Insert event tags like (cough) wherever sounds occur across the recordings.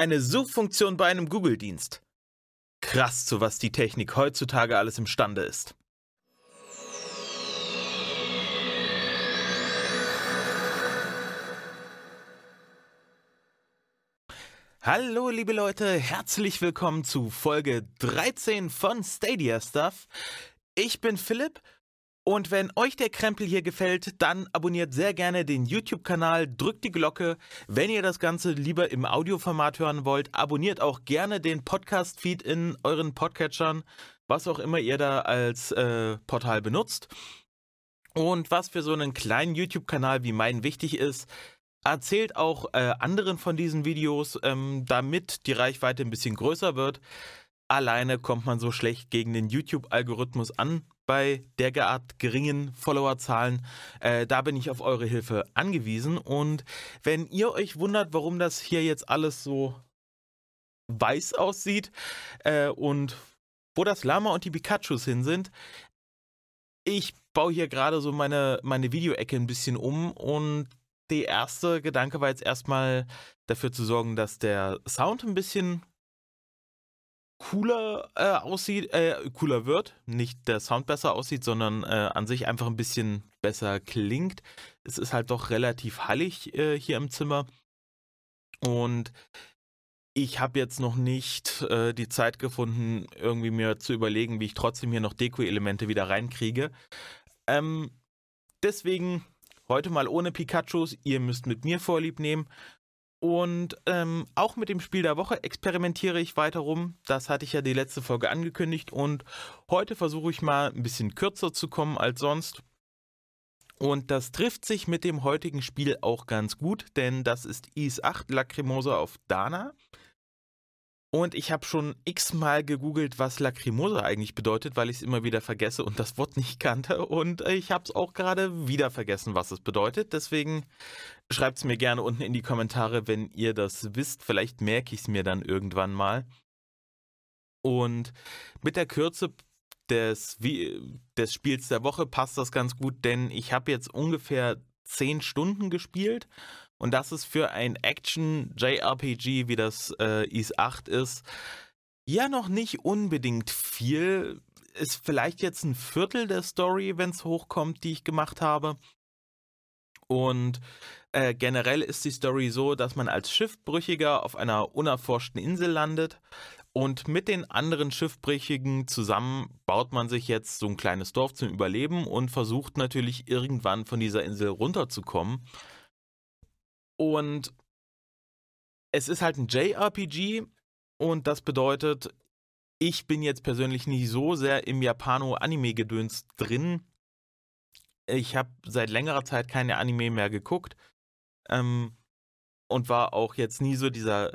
Eine Suchfunktion bei einem Google-Dienst. Krass, zu was die Technik heutzutage alles imstande ist. Hallo liebe Leute, herzlich willkommen zu Folge 13 von Stadia Stuff. Ich bin Philipp und wenn euch der Krempel hier gefällt, dann abonniert sehr gerne den YouTube-Kanal, drückt die Glocke. Wenn ihr das Ganze lieber im Audioformat hören wollt, abonniert auch gerne den Podcast-Feed in euren Podcatchern, was auch immer ihr da als äh, Portal benutzt. Und was für so einen kleinen YouTube-Kanal wie meinen wichtig ist, erzählt auch äh, anderen von diesen Videos, ähm, damit die Reichweite ein bisschen größer wird. Alleine kommt man so schlecht gegen den YouTube-Algorithmus an bei derart geringen Followerzahlen. Äh, da bin ich auf eure Hilfe angewiesen. Und wenn ihr euch wundert, warum das hier jetzt alles so weiß aussieht äh, und wo das Lama und die Pikachus hin sind, ich baue hier gerade so meine, meine Videoecke ein bisschen um und der erste Gedanke war jetzt erstmal dafür zu sorgen, dass der Sound ein bisschen cooler äh, aussieht, äh, cooler wird. Nicht der Sound besser aussieht, sondern äh, an sich einfach ein bisschen besser klingt. Es ist halt doch relativ hallig äh, hier im Zimmer. Und ich habe jetzt noch nicht äh, die Zeit gefunden, irgendwie mir zu überlegen, wie ich trotzdem hier noch Deko-Elemente wieder reinkriege. Ähm, deswegen Heute mal ohne Pikachus, ihr müsst mit mir Vorlieb nehmen. Und ähm, auch mit dem Spiel der Woche experimentiere ich weiter rum. Das hatte ich ja die letzte Folge angekündigt. Und heute versuche ich mal ein bisschen kürzer zu kommen als sonst. Und das trifft sich mit dem heutigen Spiel auch ganz gut, denn das ist Is 8 Lacrimosa auf Dana. Und ich habe schon x-mal gegoogelt, was Lacrimosa eigentlich bedeutet, weil ich es immer wieder vergesse und das Wort nicht kannte. Und ich habe es auch gerade wieder vergessen, was es bedeutet. Deswegen schreibt es mir gerne unten in die Kommentare, wenn ihr das wisst. Vielleicht merke ich es mir dann irgendwann mal. Und mit der Kürze des, des Spiels der Woche passt das ganz gut, denn ich habe jetzt ungefähr 10 Stunden gespielt und das ist für ein Action-JRPG, wie das äh, Is 8 ist, ja noch nicht unbedingt viel. Ist vielleicht jetzt ein Viertel der Story, wenn es hochkommt, die ich gemacht habe. Und äh, generell ist die Story so, dass man als Schiffbrüchiger auf einer unerforschten Insel landet und mit den anderen Schiffbrüchigen zusammen baut man sich jetzt so ein kleines Dorf zum Überleben und versucht natürlich irgendwann von dieser Insel runterzukommen. Und es ist halt ein JRPG und das bedeutet, ich bin jetzt persönlich nicht so sehr im Japano-Anime-Gedöns drin. Ich habe seit längerer Zeit keine Anime mehr geguckt ähm, und war auch jetzt nie so dieser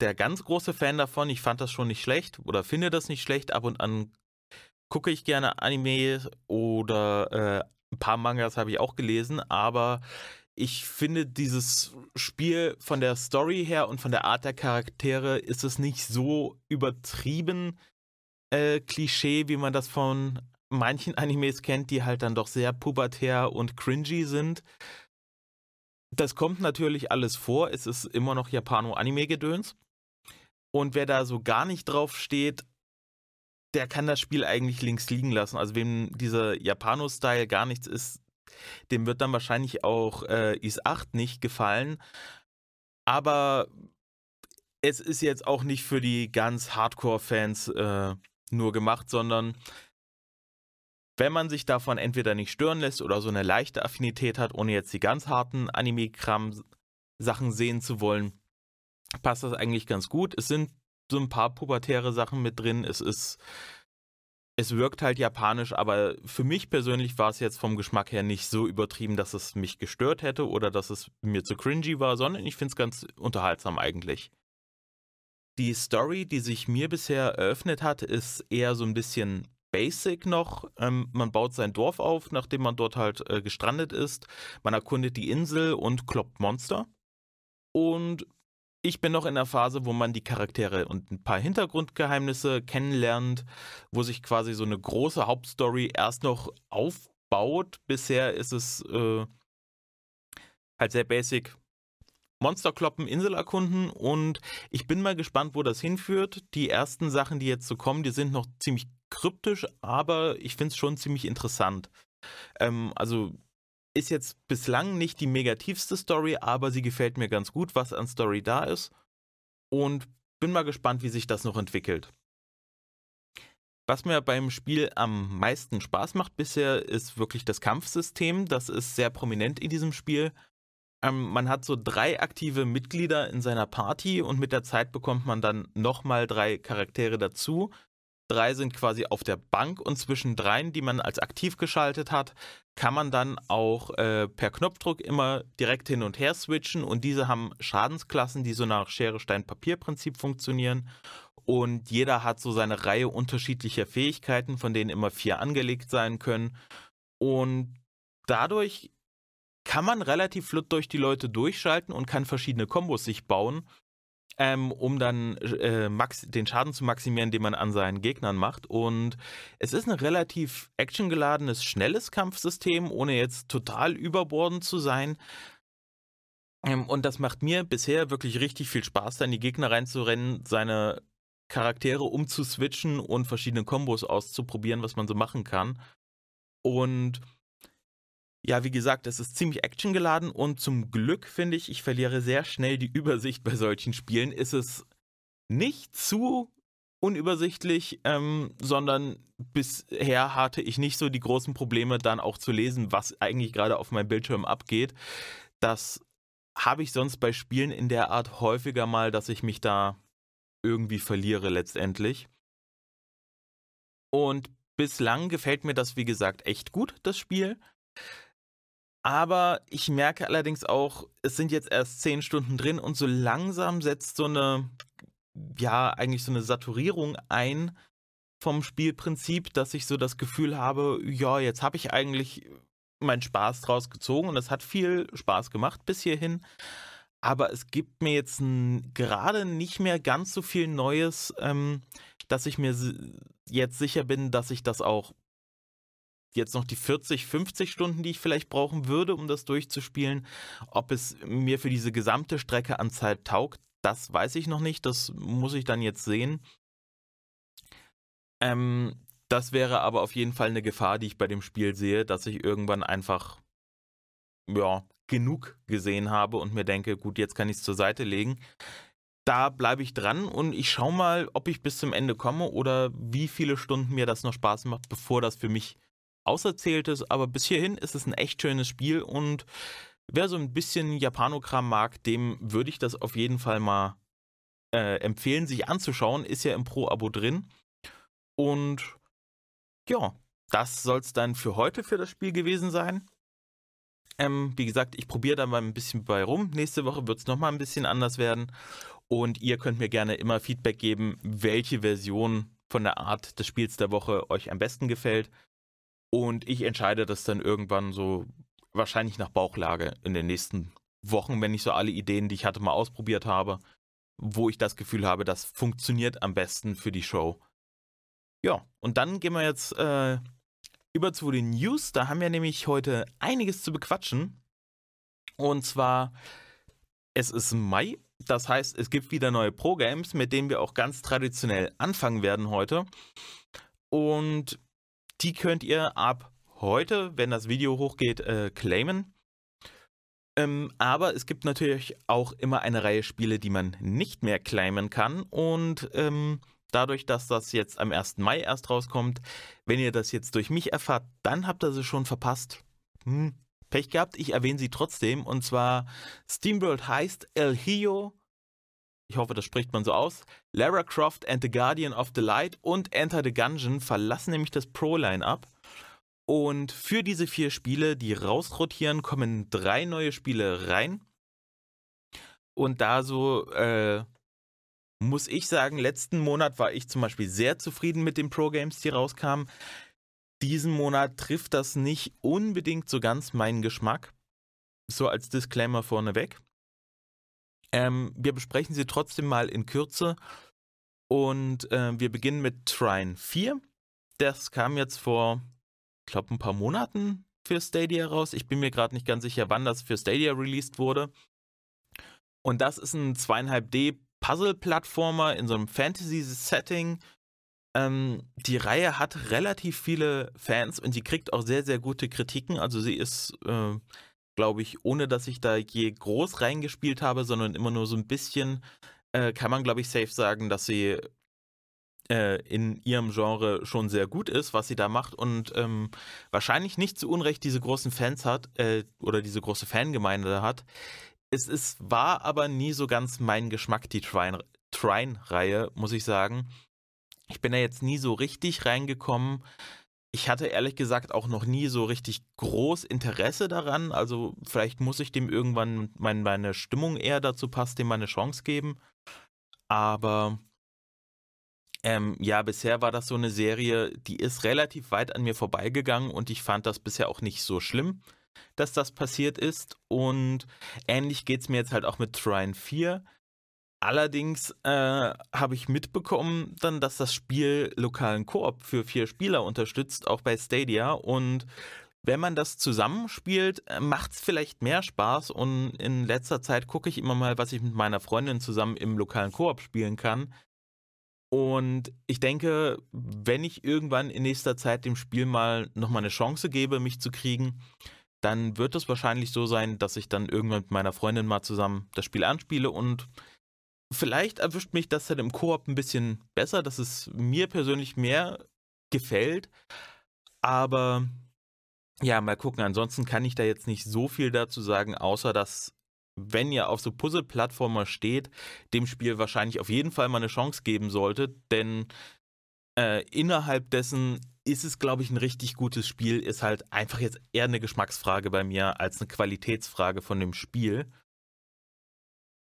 der ganz große Fan davon. Ich fand das schon nicht schlecht oder finde das nicht schlecht. Ab und an gucke ich gerne Anime oder äh, ein paar Mangas habe ich auch gelesen, aber ich finde dieses Spiel von der Story her und von der Art der Charaktere ist es nicht so übertrieben äh, Klischee, wie man das von manchen Animes kennt, die halt dann doch sehr pubertär und cringy sind. Das kommt natürlich alles vor. Es ist immer noch Japano-Anime-Gedöns. Und wer da so gar nicht drauf steht, der kann das Spiel eigentlich links liegen lassen. Also wem dieser Japano-Style gar nichts ist, dem wird dann wahrscheinlich auch äh, Is 8 nicht gefallen. Aber es ist jetzt auch nicht für die ganz Hardcore-Fans äh, nur gemacht, sondern wenn man sich davon entweder nicht stören lässt oder so eine leichte Affinität hat, ohne jetzt die ganz harten Anime-Kram-Sachen sehen zu wollen, passt das eigentlich ganz gut. Es sind so ein paar pubertäre Sachen mit drin. Es ist es wirkt halt japanisch, aber für mich persönlich war es jetzt vom Geschmack her nicht so übertrieben, dass es mich gestört hätte oder dass es mir zu cringy war, sondern ich finde es ganz unterhaltsam eigentlich. Die Story, die sich mir bisher eröffnet hat, ist eher so ein bisschen basic noch. Ähm, man baut sein Dorf auf, nachdem man dort halt äh, gestrandet ist. Man erkundet die Insel und kloppt Monster. Und ich bin noch in der Phase, wo man die Charaktere und ein paar Hintergrundgeheimnisse kennenlernt, wo sich quasi so eine große Hauptstory erst noch aufbaut. Bisher ist es äh, halt sehr basic. Monster kloppen, Insel erkunden und ich bin mal gespannt, wo das hinführt. Die ersten Sachen, die jetzt so kommen, die sind noch ziemlich kryptisch, aber ich finde es schon ziemlich interessant. Ähm, also ist jetzt bislang nicht die negativste Story, aber sie gefällt mir ganz gut, was an Story da ist. Und bin mal gespannt, wie sich das noch entwickelt. Was mir beim Spiel am meisten Spaß macht bisher, ist wirklich das Kampfsystem. Das ist sehr prominent in diesem Spiel. Ähm, man hat so drei aktive Mitglieder in seiner Party und mit der Zeit bekommt man dann nochmal drei Charaktere dazu. Drei sind quasi auf der Bank und zwischen dreien, die man als aktiv geschaltet hat, kann man dann auch äh, per Knopfdruck immer direkt hin und her switchen und diese haben Schadensklassen, die so nach Schere, Stein, Papier-Prinzip funktionieren. Und jeder hat so seine Reihe unterschiedlicher Fähigkeiten, von denen immer vier angelegt sein können. Und dadurch kann man relativ flott durch die Leute durchschalten und kann verschiedene Kombos sich bauen ähm, um dann äh, den Schaden zu maximieren, den man an seinen Gegnern macht. Und es ist ein relativ actiongeladenes, schnelles Kampfsystem, ohne jetzt total überbordend zu sein. Ähm, und das macht mir bisher wirklich richtig viel Spaß, da in die Gegner reinzurennen, seine Charaktere umzuswitchen und verschiedene Kombos auszuprobieren, was man so machen kann. Und ja, wie gesagt, es ist ziemlich actiongeladen und zum Glück finde ich, ich verliere sehr schnell die (laughs) Übersicht bei solchen Spielen. Ist es nicht zu unübersichtlich, ähm, sondern bisher hatte ich nicht so die großen Probleme, dann auch zu lesen, was eigentlich gerade auf meinem Bildschirm abgeht. Das habe ich sonst bei Spielen in der Art häufiger mal, dass ich mich da irgendwie verliere letztendlich. Und bislang gefällt mir das, wie gesagt, echt gut, das Spiel. Aber ich merke allerdings auch, es sind jetzt erst zehn Stunden drin und so langsam setzt so eine, ja, eigentlich so eine Saturierung ein vom Spielprinzip, dass ich so das Gefühl habe, ja, jetzt habe ich eigentlich meinen Spaß draus gezogen und es hat viel Spaß gemacht bis hierhin. Aber es gibt mir jetzt gerade nicht mehr ganz so viel Neues, ähm, dass ich mir jetzt sicher bin, dass ich das auch jetzt noch die 40, 50 Stunden, die ich vielleicht brauchen würde, um das durchzuspielen. Ob es mir für diese gesamte Strecke an Zeit taugt, das weiß ich noch nicht. Das muss ich dann jetzt sehen. Ähm, das wäre aber auf jeden Fall eine Gefahr, die ich bei dem Spiel sehe, dass ich irgendwann einfach, ja, genug gesehen habe und mir denke, gut, jetzt kann ich es zur Seite legen. Da bleibe ich dran und ich schaue mal, ob ich bis zum Ende komme oder wie viele Stunden mir das noch Spaß macht, bevor das für mich Auserzähltes, aber bis hierhin ist es ein echt schönes Spiel und wer so ein bisschen Japanokram mag, dem würde ich das auf jeden Fall mal äh, empfehlen, sich anzuschauen. Ist ja im Pro-Abo drin. Und ja, das soll es dann für heute für das Spiel gewesen sein. Ähm, wie gesagt, ich probiere da mal ein bisschen bei rum. Nächste Woche wird es nochmal ein bisschen anders werden. Und ihr könnt mir gerne immer Feedback geben, welche Version von der Art des Spiels der Woche euch am besten gefällt. Und ich entscheide das dann irgendwann so wahrscheinlich nach Bauchlage in den nächsten Wochen, wenn ich so alle Ideen, die ich hatte, mal ausprobiert habe, wo ich das Gefühl habe, das funktioniert am besten für die Show. Ja, und dann gehen wir jetzt äh, über zu den News. Da haben wir nämlich heute einiges zu bequatschen. Und zwar, es ist Mai. Das heißt, es gibt wieder neue Pro-Games, mit denen wir auch ganz traditionell anfangen werden heute. Und die könnt ihr ab heute, wenn das Video hochgeht, äh, claimen. Ähm, aber es gibt natürlich auch immer eine Reihe Spiele, die man nicht mehr claimen kann. Und ähm, dadurch, dass das jetzt am 1. Mai erst rauskommt, wenn ihr das jetzt durch mich erfahrt, dann habt ihr sie schon verpasst. Hm, Pech gehabt, ich erwähne sie trotzdem. Und zwar SteamWorld heißt El Hio ich hoffe, das spricht man so aus, Lara Croft and the Guardian of the Light und Enter the Gungeon verlassen nämlich das Pro-Line-Up. Und für diese vier Spiele, die rausrotieren, kommen drei neue Spiele rein. Und da so, äh, muss ich sagen, letzten Monat war ich zum Beispiel sehr zufrieden mit den Pro-Games, die rauskamen. Diesen Monat trifft das nicht unbedingt so ganz meinen Geschmack. So als Disclaimer vorneweg. Ähm, wir besprechen sie trotzdem mal in Kürze. Und äh, wir beginnen mit Trine 4. Das kam jetzt vor, ich glaube, ein paar Monaten für Stadia raus. Ich bin mir gerade nicht ganz sicher, wann das für Stadia released wurde. Und das ist ein 2,5D Puzzle-Plattformer in so einem Fantasy-Setting. Ähm, die Reihe hat relativ viele Fans und die kriegt auch sehr, sehr gute Kritiken. Also sie ist, äh, glaube ich, ohne dass ich da je groß reingespielt habe, sondern immer nur so ein bisschen, äh, kann man, glaube ich, safe sagen, dass sie äh, in ihrem Genre schon sehr gut ist, was sie da macht und ähm, wahrscheinlich nicht zu Unrecht diese großen Fans hat äh, oder diese große Fangemeinde hat. Es ist, war aber nie so ganz mein Geschmack, die Trine-Reihe, muss ich sagen. Ich bin da jetzt nie so richtig reingekommen. Ich hatte ehrlich gesagt auch noch nie so richtig groß Interesse daran. Also vielleicht muss ich dem irgendwann mein, meine Stimmung eher dazu passt, dem mal eine Chance geben. Aber ähm, ja, bisher war das so eine Serie, die ist relativ weit an mir vorbeigegangen und ich fand das bisher auch nicht so schlimm, dass das passiert ist. Und ähnlich geht es mir jetzt halt auch mit Trine 4. Allerdings äh, habe ich mitbekommen dann, dass das Spiel lokalen Koop für vier Spieler unterstützt, auch bei Stadia. Und wenn man das zusammenspielt, äh, macht es vielleicht mehr Spaß. Und in letzter Zeit gucke ich immer mal, was ich mit meiner Freundin zusammen im lokalen Koop spielen kann. Und ich denke, wenn ich irgendwann in nächster Zeit dem Spiel mal nochmal eine Chance gebe, mich zu kriegen, dann wird es wahrscheinlich so sein, dass ich dann irgendwann mit meiner Freundin mal zusammen das Spiel anspiele und vielleicht erwischt mich das dann im Koop ein bisschen besser, dass es mir persönlich mehr gefällt. Aber ja, mal gucken. Ansonsten kann ich da jetzt nicht so viel dazu sagen, außer dass wenn ihr auf so Puzzle-Plattformer steht, dem Spiel wahrscheinlich auf jeden Fall mal eine Chance geben solltet, denn äh, innerhalb dessen ist es, glaube ich, ein richtig gutes Spiel, ist halt einfach jetzt eher eine Geschmacksfrage bei mir als eine Qualitätsfrage von dem Spiel.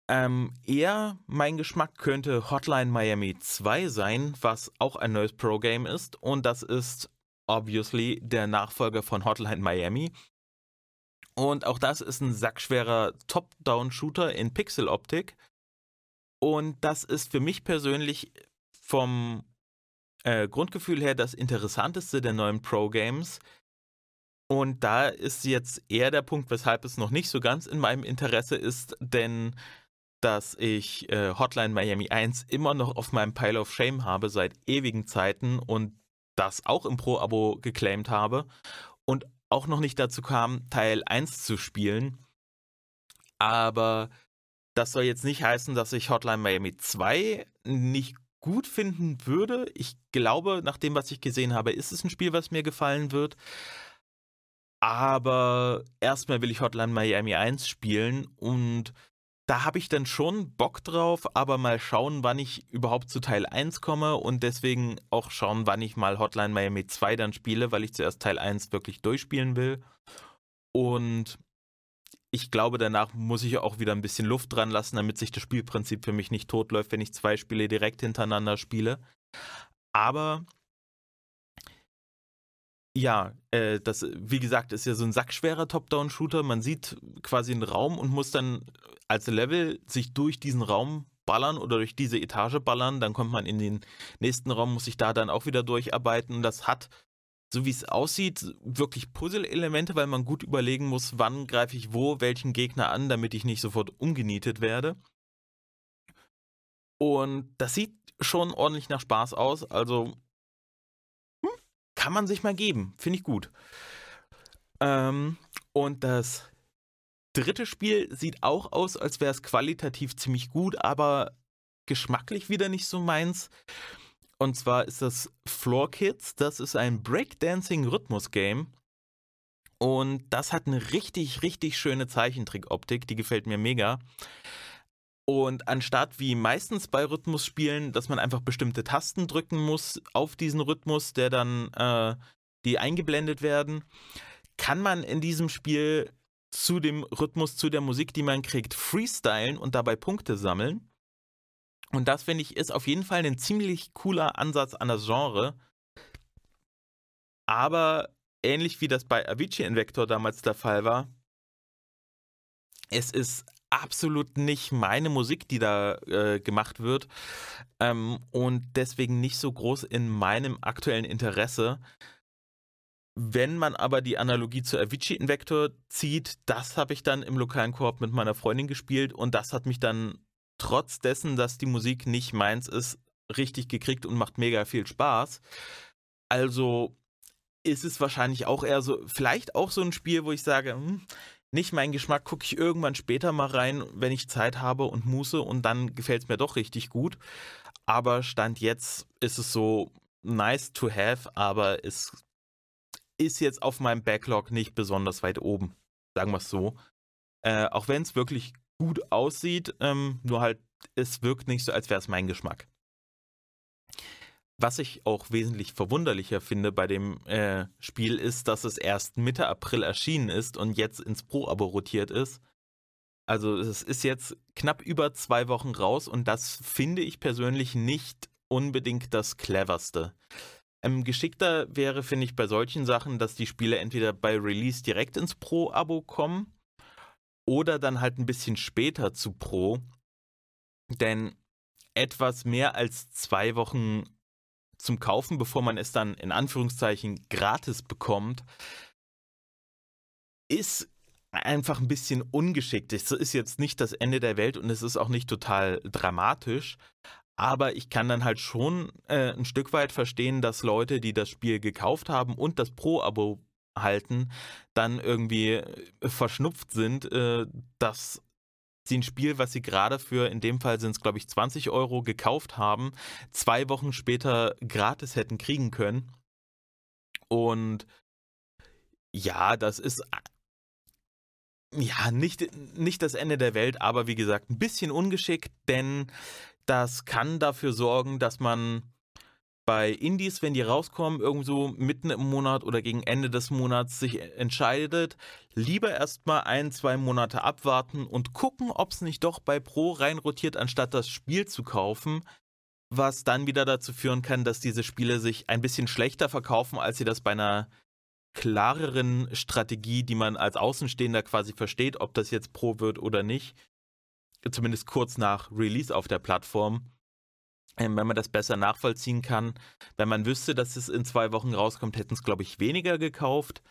Ähm, eher mein Geschmack könnte Hotline Miami 2 sein, was auch ein neues Pro-Game ist und das ist obviously der Nachfolger von Hotline Miami. Und auch das ist ein sackschwerer Top-Down-Shooter in Pixel-Optik. Und das ist für mich persönlich vom äh, Grundgefühl her das interessanteste der neuen Pro-Games. Und da ist jetzt eher der Punkt, weshalb es noch nicht so ganz in meinem Interesse ist, denn dass ich äh, Hotline Miami 1 immer noch auf meinem Pile of Shame habe seit ewigen Zeiten und das auch im Pro-Abo geclaimed habe. Und auch noch nicht dazu kam, Teil 1 zu spielen. Aber das soll jetzt nicht heißen, dass ich Hotline Miami 2 nicht gut finden würde. Ich glaube, nach dem, was ich gesehen habe, ist es ein Spiel, was mir gefallen wird. Aber erstmal will ich Hotline Miami 1 spielen und da habe ich dann schon Bock drauf, aber mal schauen, wann ich überhaupt zu Teil 1 komme und deswegen auch schauen, wann ich mal Hotline Miami 2 dann spiele, weil ich zuerst Teil 1 wirklich durchspielen will. Und ich glaube, danach muss ich auch wieder ein bisschen Luft dran lassen, damit sich das Spielprinzip für mich nicht totläuft, wenn ich zwei Spiele direkt hintereinander spiele. Aber ja, äh, das, wie gesagt, ist ja so ein sackschwerer Top-Down-Shooter. Man sieht quasi einen Raum und muss dann als Level sich durch diesen Raum ballern oder durch diese Etage ballern. Dann kommt man in den nächsten Raum, muss sich da dann auch wieder durcharbeiten. Das hat, so wie es aussieht, wirklich Puzzle-Elemente, weil man gut überlegen muss, wann greife ich wo welchen Gegner an, damit ich nicht sofort umgenietet werde. Und das sieht schon ordentlich nach Spaß aus. Also kann man sich mal geben. Finde ich gut. Ähm, und das dritte Spiel sieht auch aus, als wäre es qualitativ ziemlich gut, aber geschmacklich wieder nicht so meins. Und zwar ist das Floor Kids. Das ist ein Breakdancing-Rhythmus-Game. Und das hat eine richtig, richtig schöne Zeichentrick-Optik. Die gefällt mir mega. Und anstatt wie meistens bei Rhythmusspielen, dass man einfach bestimmte Tasten drücken muss auf diesen Rhythmus, der dann, äh, die eingeblendet werden, kann man in diesem Spiel zu dem Rhythmus, zu der Musik, die man kriegt, freestylen und dabei Punkte sammeln. Und das, finde ich, ist auf jeden Fall ein ziemlich cooler Ansatz an das Genre. Aber ähnlich wie das bei Avicii Invector damals der Fall war, es ist absolut nicht meine Musik, die da äh, gemacht wird. Ähm, und deswegen nicht so groß in meinem aktuellen Interesse. Wenn man aber die Analogie zu Avicii Invector zieht, das habe ich dann im lokalen Koop mit meiner Freundin gespielt und das hat mich dann trotz dessen, dass die Musik nicht meins ist, richtig gekriegt und macht mega viel Spaß. Also ist es wahrscheinlich auch eher so, vielleicht auch so ein Spiel, wo ich sage, hm, nicht mein Geschmack, gucke ich irgendwann später mal rein, wenn ich Zeit habe und Muße und dann gefällt es mir doch richtig gut. Aber Stand jetzt ist es so nice to have, aber es ist jetzt auf meinem Backlog nicht besonders weit oben. Sagen wir es so. Äh, auch wenn es wirklich gut aussieht, ähm, nur halt, es wirkt nicht so, als wäre es mein Geschmack. Was ich auch wesentlich verwunderlicher finde bei dem äh, Spiel ist, dass es erst Mitte April erschienen ist und jetzt ins Pro-Abo rotiert ist. Also es ist jetzt knapp über zwei Wochen raus und das finde ich persönlich nicht unbedingt das cleverste. Ähm, geschickter wäre, finde ich, bei solchen Sachen, dass die Spiele entweder bei Release direkt ins Pro-Abo kommen oder dann halt ein bisschen später zu Pro. Denn etwas mehr als zwei Wochen zum Kaufen, bevor man es dann in Anführungszeichen gratis bekommt, ist einfach ein bisschen ungeschickt. Es ist jetzt nicht das Ende der Welt und es ist auch nicht total dramatisch. Aber ich kann dann halt schon äh, ein Stück weit verstehen, dass Leute, die das Spiel gekauft haben und das Pro-Abo halten, dann irgendwie äh, verschnupft sind, äh, dass sie ein Spiel, was sie gerade für, in dem Fall sind es glaube ich 20 Euro gekauft haben, zwei Wochen später gratis hätten kriegen können. Und ja, das ist ja nicht, nicht das Ende der Welt, aber wie gesagt, ein bisschen ungeschickt, denn das kann dafür sorgen, dass man bei Indies, wenn die rauskommen, irgendwo mitten im Monat oder gegen Ende des Monats sich entscheidet, lieber erstmal ein, zwei Monate abwarten und gucken, ob es nicht doch bei Pro reinrotiert, anstatt das Spiel zu kaufen, was dann wieder dazu führen kann, dass diese Spiele sich ein bisschen schlechter verkaufen, als sie das bei einer klareren Strategie, die man als Außenstehender quasi versteht, ob das jetzt Pro wird oder nicht, zumindest kurz nach Release auf der Plattform, wenn man das besser nachvollziehen kann. Wenn man wüsste, dass es in zwei Wochen rauskommt, hätten es, glaube ich, weniger gekauft.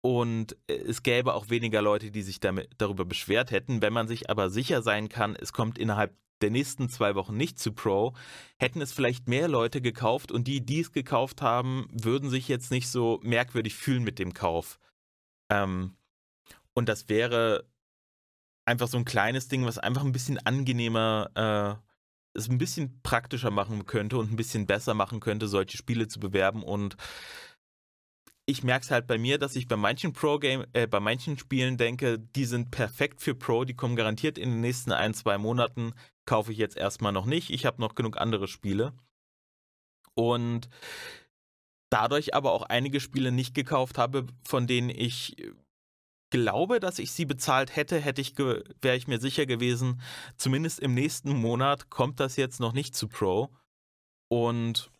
Und äh, es gäbe auch weniger Leute, die sich damit, darüber beschwert hätten. Wenn man sich aber sicher sein kann, es kommt innerhalb der nächsten zwei Wochen nicht zu Pro, hätten es vielleicht mehr Leute gekauft und die, die es gekauft haben, würden sich jetzt nicht so merkwürdig fühlen mit dem Kauf. Ähm, und das wäre einfach so ein kleines Ding, was einfach ein bisschen angenehmer äh, es ein bisschen praktischer machen könnte und ein bisschen besser machen könnte, solche Spiele zu bewerben. Und ich merke es halt bei mir, dass ich bei manchen Pro-Game, äh, bei manchen Spielen denke, die sind perfekt für Pro, die kommen garantiert in den nächsten ein, zwei Monaten. Kaufe ich jetzt erstmal noch nicht. Ich habe noch genug andere Spiele. Und dadurch aber auch einige Spiele nicht gekauft habe, von denen ich glaube, dass ich sie bezahlt hätte, hätte ich wäre ich mir sicher gewesen, zumindest im nächsten Monat kommt das jetzt noch nicht zu Pro. Und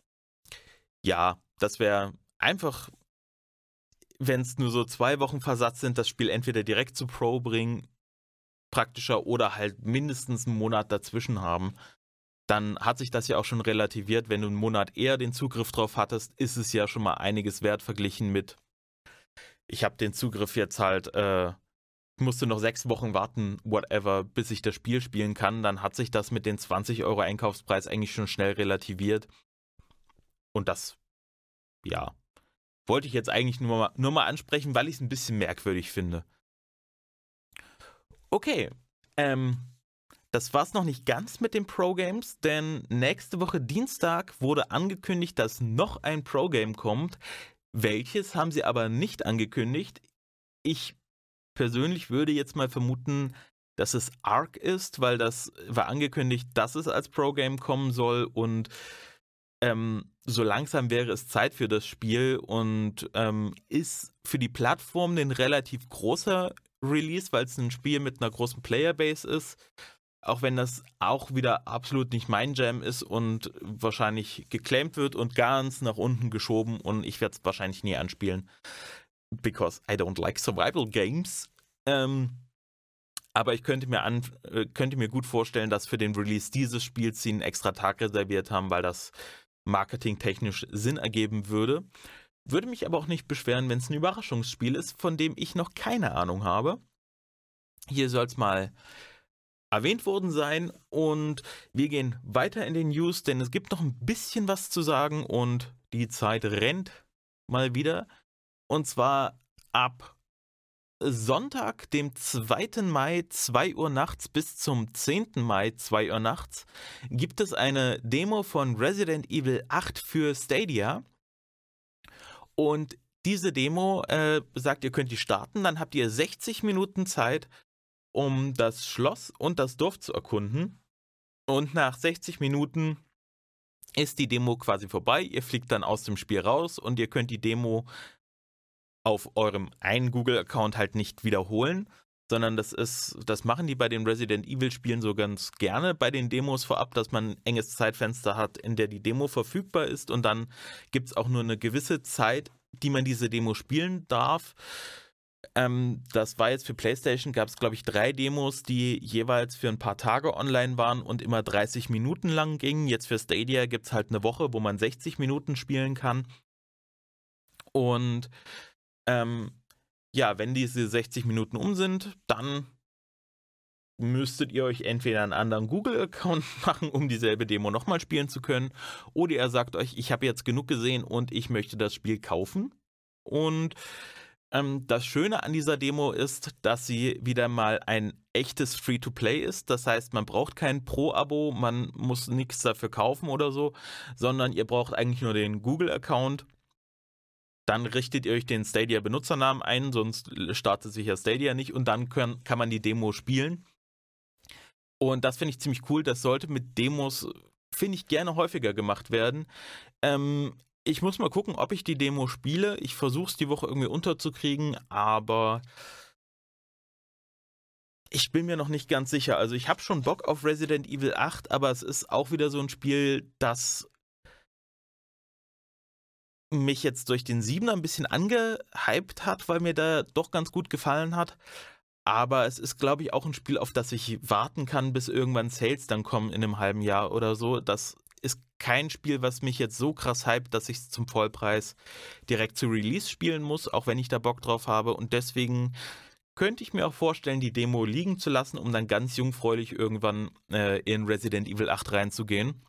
ja, das wäre einfach, wenn es nur so zwei Wochen Versatz sind, das Spiel entweder direkt zu Pro bringen, praktischer oder halt mindestens einen Monat dazwischen haben. Dann hat sich das ja auch schon relativiert. Wenn du einen Monat eher den Zugriff drauf hattest, ist es ja schon mal einiges wert verglichen mit ich habe den Zugriff jetzt halt, äh, musste noch sechs Wochen warten, whatever, bis ich das Spiel spielen kann. Dann hat sich das mit den 20 Euro Einkaufspreis eigentlich schon schnell relativiert. Und das, ja, wollte ich jetzt eigentlich nur mal, nur mal ansprechen, weil ich es ein bisschen merkwürdig finde. Okay, ähm, das war's noch nicht ganz mit den Pro-Games, denn nächste Woche Dienstag wurde angekündigt, dass noch ein Pro-Game kommt. Welches haben sie aber nicht angekündigt. Ich persönlich würde jetzt mal vermuten, dass es Ark ist, weil das war angekündigt, dass es als Pro-Game kommen soll und ähm, so langsam wäre es Zeit für das Spiel und ähm, ist für die Plattform ein relativ großer Release, weil es ein Spiel mit einer großen Playerbase ist auch wenn das auch wieder absolut nicht mein Jam ist und wahrscheinlich geclaimed wird und ganz nach unten geschoben und ich werde es wahrscheinlich nie anspielen. Because I don't like survival games. Ähm, aber ich könnte mir, an, äh, könnte mir gut vorstellen, dass für den Release dieses Spiels sie einen extra Tag reserviert haben, weil das marketingtechnisch Sinn ergeben würde. Würde mich aber auch nicht beschweren, wenn es ein Überraschungsspiel ist, von dem ich noch keine Ahnung habe. Hier soll es mal erwähnt worden sein und wir gehen weiter in den News, denn es gibt noch ein bisschen was zu sagen und die Zeit rennt mal wieder. Und zwar ab Sonntag, dem 2. Mai, 2 Uhr nachts bis zum 10. Mai, 2 Uhr nachts, gibt es eine Demo von Resident Evil 8 für Stadia. Und diese Demo äh, sagt, ihr könnt die starten, dann habt ihr 60 Minuten Zeit, um das Schloss und das Dorf zu erkunden. Und nach 60 Minuten ist die Demo quasi vorbei. Ihr fliegt dann aus dem Spiel raus und ihr könnt die Demo auf eurem einen Google-Account halt nicht wiederholen, sondern das ist, das machen die bei den Resident Evil-Spielen so ganz gerne bei den Demos vorab, dass man ein enges Zeitfenster hat, in der die Demo verfügbar ist und dann gibt es auch nur eine gewisse Zeit, die man diese Demo spielen darf. Ähm, das war jetzt für PlayStation, gab es glaube ich drei Demos, die jeweils für ein paar Tage online waren und immer 30 Minuten lang gingen. Jetzt für Stadia gibt es halt eine Woche, wo man 60 Minuten spielen kann. Und ähm, ja, wenn diese 60 Minuten um sind, dann müsstet ihr euch entweder einen anderen Google-Account (laughs) machen, um dieselbe Demo nochmal spielen zu können, oder ihr sagt euch, ich habe jetzt genug gesehen und ich möchte das Spiel kaufen. Und ähm, das Schöne an dieser Demo ist, dass sie wieder mal ein echtes Free-to-Play ist. Das heißt, man braucht kein Pro-Abo, man muss nichts dafür kaufen oder so, sondern ihr braucht eigentlich nur den Google-Account dann richtet ihr euch den Stadia-Benutzernamen ein, sonst startet sich ja Stadia nicht und dann können, kann man die Demo spielen. Und das finde ich ziemlich cool. Das sollte mit Demos, finde ich, gerne häufiger gemacht werden. Ähm, ich muss mal gucken, ob ich die Demo spiele. Ich versuche es die Woche irgendwie unterzukriegen, aber ich bin mir noch nicht ganz sicher. Also ich habe schon Bock auf Resident Evil 8, aber es ist auch wieder so ein Spiel, das mich jetzt durch den Siebener ein bisschen angehypt hat, weil mir da doch ganz gut gefallen hat. Aber es ist, glaube ich, auch ein Spiel, auf das ich warten kann, bis irgendwann Sales dann kommen in einem halben Jahr oder so. Das ist kein Spiel, was mich jetzt so krass hypt, dass ich es zum Vollpreis direkt zu Release spielen muss, auch wenn ich da Bock drauf habe. Und deswegen könnte ich mir auch vorstellen, die Demo liegen zu lassen, um dann ganz jungfräulich irgendwann äh, in Resident Evil 8 reinzugehen.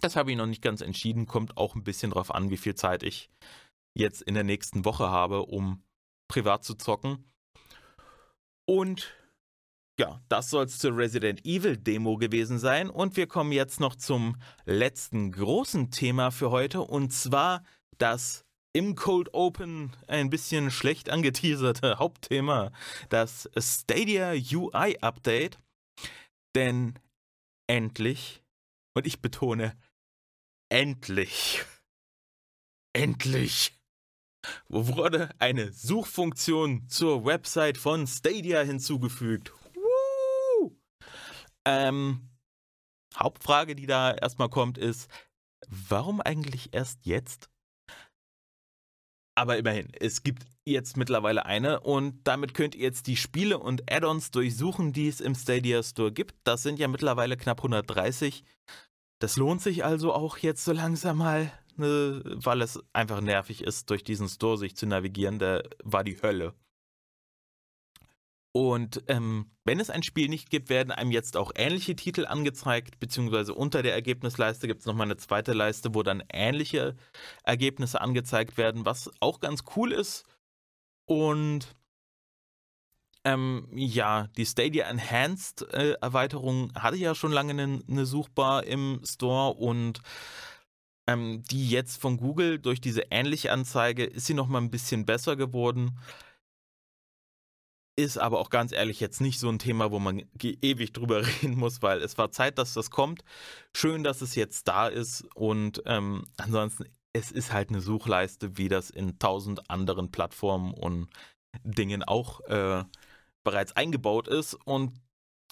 Das habe ich noch nicht ganz entschieden, kommt auch ein bisschen drauf an, wie viel Zeit ich jetzt in der nächsten Woche habe, um privat zu zocken. Und ja, das soll es zur Resident Evil Demo gewesen sein. Und wir kommen jetzt noch zum letzten großen Thema für heute. Und zwar das im Cold Open ein bisschen schlecht angeteaserte (laughs) Hauptthema, das Stadia UI Update. Denn endlich, und ich betone, endlich, (laughs) endlich wurde eine Suchfunktion zur Website von Stadia hinzugefügt. Ähm, Hauptfrage, die da erstmal kommt, ist, warum eigentlich erst jetzt? Aber immerhin, es gibt jetzt mittlerweile eine und damit könnt ihr jetzt die Spiele und Add-ons durchsuchen, die es im Stadia Store gibt. Das sind ja mittlerweile knapp 130. Das lohnt sich also auch jetzt so langsam mal, ne, weil es einfach nervig ist, durch diesen Store sich zu navigieren. Da war die Hölle. Und ähm, wenn es ein Spiel nicht gibt, werden einem jetzt auch ähnliche Titel angezeigt, beziehungsweise unter der Ergebnisleiste gibt es nochmal eine zweite Leiste, wo dann ähnliche Ergebnisse angezeigt werden, was auch ganz cool ist. Und ähm, ja, die Stadia Enhanced äh, Erweiterung hatte ja schon lange eine, eine Suchbar im Store und ähm, die jetzt von Google durch diese ähnliche Anzeige ist sie noch mal ein bisschen besser geworden. Ist aber auch ganz ehrlich jetzt nicht so ein Thema, wo man ewig drüber (laughs) reden muss, weil es war Zeit, dass das kommt. Schön, dass es jetzt da ist und ähm, ansonsten, es ist halt eine Suchleiste, wie das in tausend anderen Plattformen und Dingen auch äh, bereits eingebaut ist und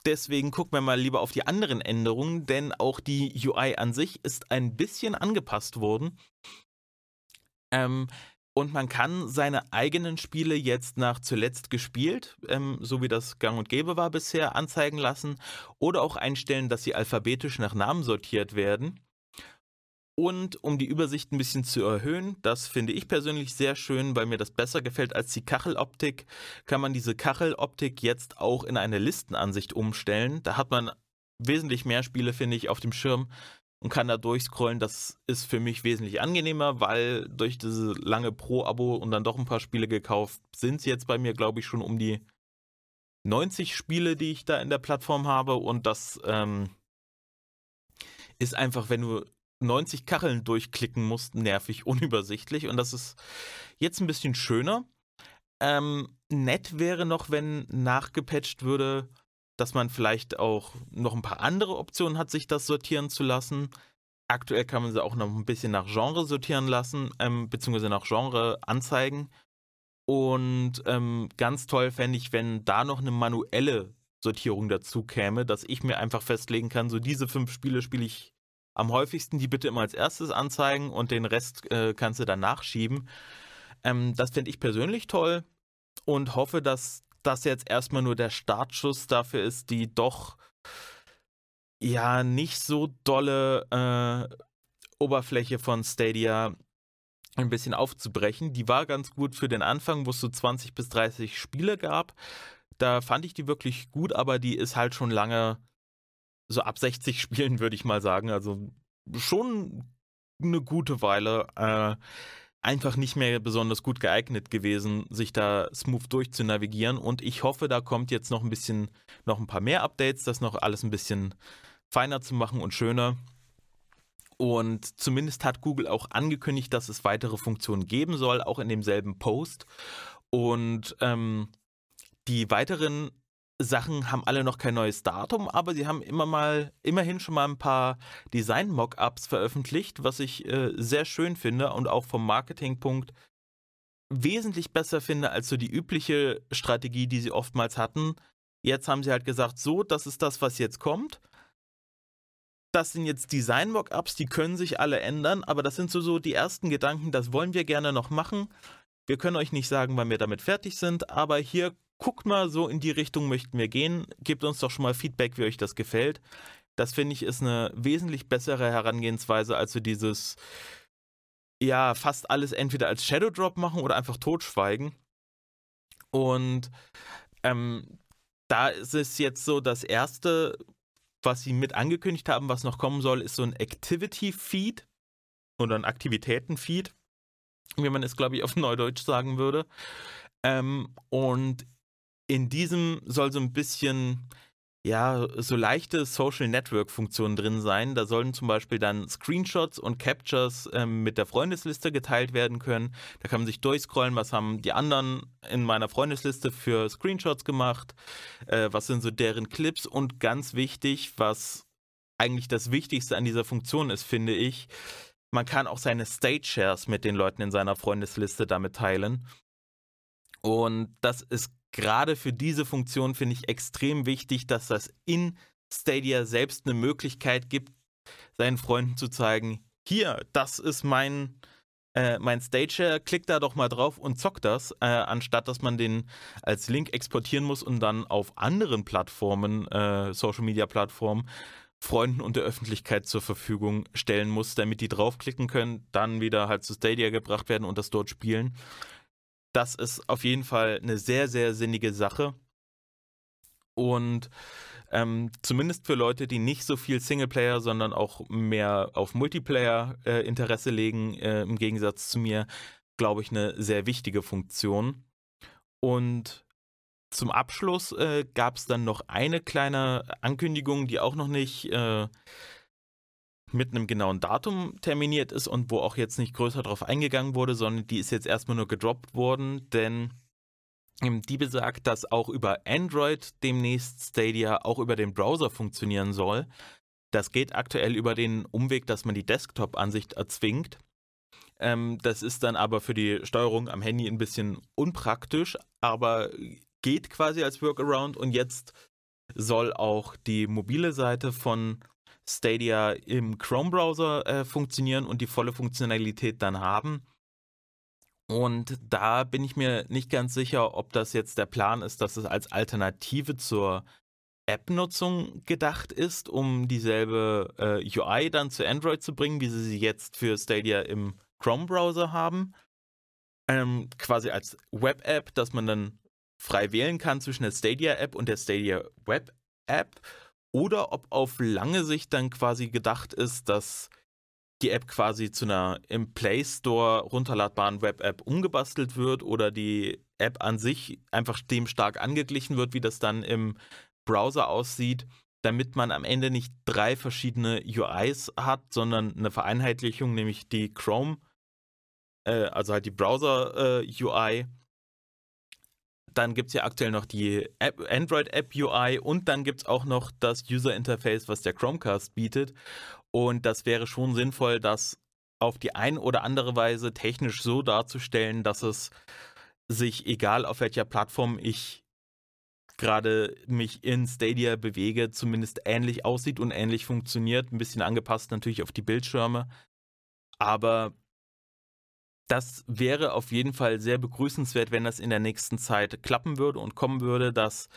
deswegen gucken wir mal lieber auf die anderen Änderungen, denn auch die UI an sich ist ein bisschen angepasst worden. Ähm, und man kann seine eigenen Spiele jetzt nach zuletzt gespielt, ähm, so wie das gang und gäbe war bisher, anzeigen lassen oder auch einstellen, dass sie alphabetisch nach Namen sortiert werden. Und um die Übersicht ein bisschen zu erhöhen, das finde ich persönlich sehr schön, weil mir das besser gefällt als die Kacheloptik, kann man diese Kacheloptik jetzt auch in eine Listenansicht umstellen. Da hat man wesentlich mehr Spiele, finde ich, auf dem Schirm und kann da durchscrollen. Das ist für mich wesentlich angenehmer, weil durch diese lange Pro-Abo und dann doch ein paar Spiele gekauft, sind es jetzt bei mir, glaube ich, schon um die 90 Spiele, die ich da in der Plattform habe. Und das ähm, ist einfach, wenn du 90 Kacheln durchklicken musst, nervig, unübersichtlich. Und das ist jetzt ein bisschen schöner. Ähm, nett wäre noch, wenn nachgepatcht würde, dass man vielleicht auch noch ein paar andere Optionen hat, sich das sortieren zu lassen. Aktuell kann man sie auch noch ein bisschen nach Genre sortieren lassen, ähm, beziehungsweise nach Genre anzeigen. Und ähm, ganz toll fände ich, wenn da noch eine manuelle Sortierung dazu käme, dass ich mir einfach festlegen kann, so diese fünf Spiele spiele ich am häufigsten die bitte immer als erstes anzeigen und den Rest äh, kannst du dann nachschieben. Ähm, das finde ich persönlich toll und hoffe, dass das jetzt erstmal nur der Startschuss dafür ist, die doch ja nicht so dolle äh, Oberfläche von Stadia ein bisschen aufzubrechen. Die war ganz gut für den Anfang, wo es so 20 bis 30 Spiele gab. Da fand ich die wirklich gut, aber die ist halt schon lange so ab 60 Spielen, würde ich mal sagen. Also schon eine gute Weile äh, einfach nicht mehr besonders gut geeignet gewesen, sich da smooth durchzunavigieren. Und ich hoffe, da kommt jetzt noch ein bisschen, noch ein paar mehr Updates, das noch alles ein bisschen feiner zu machen und schöner. Und zumindest hat Google auch angekündigt, dass es weitere Funktionen geben soll, auch in demselben Post. Und ähm, die weiteren Sachen haben alle noch kein neues Datum, aber sie haben immer mal, immerhin schon mal ein paar Design-Mockups veröffentlicht, was ich äh, sehr schön finde und auch vom Marketingpunkt wesentlich besser finde als so die übliche Strategie, die sie oftmals hatten. Jetzt haben sie halt gesagt, so, das ist das, was jetzt kommt. Das sind jetzt Design-Mockups, die können sich alle ändern, aber das sind so, so die ersten Gedanken, das wollen wir gerne noch machen. Wir können euch nicht sagen, wann wir damit fertig sind, aber hier guckt mal, so in die Richtung möchten wir gehen. Gebt uns doch schon mal Feedback, wie euch das gefällt. Das finde ich ist eine wesentlich bessere Herangehensweise als so dieses, ja, fast alles entweder als Shadow Drop machen oder einfach totschweigen. Und ähm, da ist es jetzt so, das erste, was sie mit angekündigt haben, was noch kommen soll, ist so ein Activity Feed oder ein Aktivitäten Feed, wie man es, glaube ich, auf Neudeutsch sagen würde. Ähm, und in diesem soll so ein bisschen, ja, so leichte Social Network Funktionen drin sein. Da sollen zum Beispiel dann Screenshots und Captures ähm, mit der Freundesliste geteilt werden können. Da kann man sich durchscrollen, was haben die anderen in meiner Freundesliste für Screenshots gemacht, äh, was sind so deren Clips und ganz wichtig, was eigentlich das Wichtigste an dieser Funktion ist, finde ich, man kann auch seine State Shares mit den Leuten in seiner Freundesliste damit teilen. Und das ist gerade für diese Funktion finde ich extrem wichtig, dass das in Stadia selbst eine Möglichkeit gibt, seinen Freunden zu zeigen, hier, das ist mein, äh, mein Stager, klick da doch mal drauf und zock das, äh, anstatt dass man den als Link exportieren muss und dann auf anderen Plattformen, äh, Social Media Plattformen, Freunden und der Öffentlichkeit zur Verfügung stellen muss, damit die draufklicken können, dann wieder halt zu Stadia gebracht werden und das dort spielen. Das ist auf jeden Fall eine sehr, sehr sinnige Sache. Und ähm, zumindest für Leute, die nicht so viel Singleplayer, sondern auch mehr auf Multiplayer äh, Interesse legen, äh, im Gegensatz zu mir, glaube ich, eine sehr wichtige Funktion. Und zum Abschluss äh, gab es dann noch eine kleine Ankündigung, die auch noch nicht äh, mit einem genauen Datum terminiert ist und wo auch jetzt nicht größer drauf eingegangen wurde, sondern die ist jetzt erstmal nur gedroppt worden, denn ähm, die besagt, dass auch über Android demnächst Stadia auch über den Browser funktionieren soll. Das geht aktuell über den Umweg, dass man die Desktop-Ansicht erzwingt. Ähm, das ist dann aber für die Steuerung am Handy ein bisschen unpraktisch, aber geht quasi als Workaround und jetzt soll auch die mobile Seite von Stadia im Chrome-Browser äh, funktionieren und die volle Funktionalität dann haben. Und da bin ich mir nicht ganz sicher, ob das jetzt der Plan ist, dass es als Alternative zur App-Nutzung gedacht ist, um dieselbe äh, UI dann zu Android zu bringen, wie sie sie jetzt für Stadia im Chrome-Browser haben. Ähm, quasi als Web-App, dass man dann frei wählen kann zwischen der Stadia-App und der Stadia Web-App. Oder ob auf lange Sicht dann quasi gedacht ist, dass die App quasi zu einer im Play Store runterladbaren Web-App umgebastelt wird oder die App an sich einfach dem stark angeglichen wird, wie das dann im Browser aussieht, damit man am Ende nicht drei verschiedene UIs hat, sondern eine Vereinheitlichung, nämlich die Chrome, äh, also halt die Browser-UI. Äh, dann gibt es ja aktuell noch die Android-App UI und dann gibt es auch noch das User-Interface, was der Chromecast bietet. Und das wäre schon sinnvoll, das auf die ein oder andere Weise technisch so darzustellen, dass es sich, egal auf welcher Plattform ich gerade mich in Stadia bewege, zumindest ähnlich aussieht und ähnlich funktioniert. Ein bisschen angepasst natürlich auf die Bildschirme. Aber das wäre auf jeden Fall sehr begrüßenswert, wenn das in der nächsten Zeit klappen würde und kommen würde, dass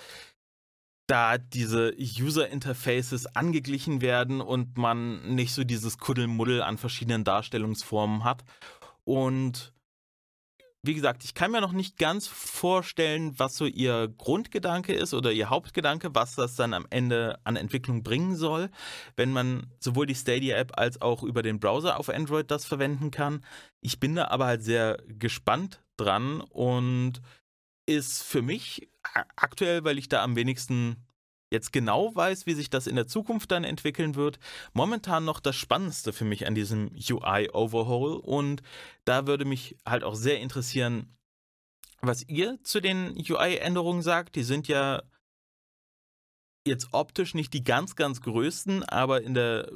da diese User Interfaces angeglichen werden und man nicht so dieses Kuddelmuddel an verschiedenen Darstellungsformen hat. Und wie gesagt, ich kann mir noch nicht ganz vorstellen, was so ihr Grundgedanke ist oder ihr Hauptgedanke, was das dann am Ende an Entwicklung bringen soll, wenn man sowohl die Stadia-App als auch über den Browser auf Android das verwenden kann. Ich bin da aber halt sehr gespannt dran und ist für mich aktuell, weil ich da am wenigsten jetzt genau weiß, wie sich das in der Zukunft dann entwickeln wird, momentan noch das Spannendste für mich an diesem UI-Overhaul. Und da würde mich halt auch sehr interessieren, was ihr zu den UI-Änderungen sagt. Die sind ja jetzt optisch nicht die ganz, ganz größten, aber in der,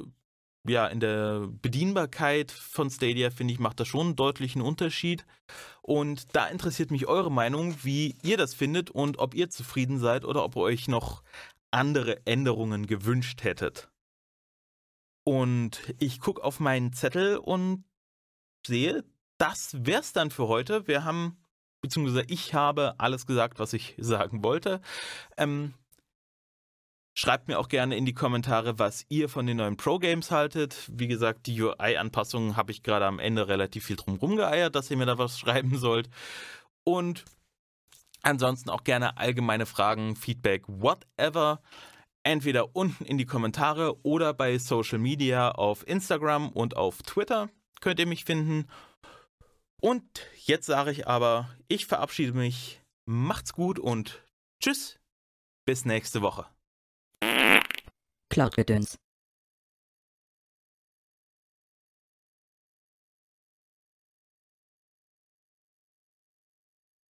ja, in der Bedienbarkeit von Stadia, finde ich, macht das schon einen deutlichen Unterschied. Und da interessiert mich eure Meinung, wie ihr das findet und ob ihr zufrieden seid oder ob euch noch andere Änderungen gewünscht hättet. Und ich gucke auf meinen Zettel und sehe, das wär's dann für heute. Wir haben, beziehungsweise ich habe alles gesagt, was ich sagen wollte. Ähm, Schreibt mir auch gerne in die Kommentare, was ihr von den neuen Pro-Games haltet. Wie gesagt, die UI-Anpassungen habe ich gerade am Ende relativ viel drum rumgeeiert, dass ihr mir da was (laughs) schreiben sollt. Und Ansonsten auch gerne allgemeine Fragen, Feedback, whatever. Entweder unten in die Kommentare oder bei Social Media auf Instagram und auf Twitter könnt ihr mich finden. Und jetzt sage ich aber, ich verabschiede mich. Macht's gut und tschüss. Bis nächste Woche. Cloud Gedöns.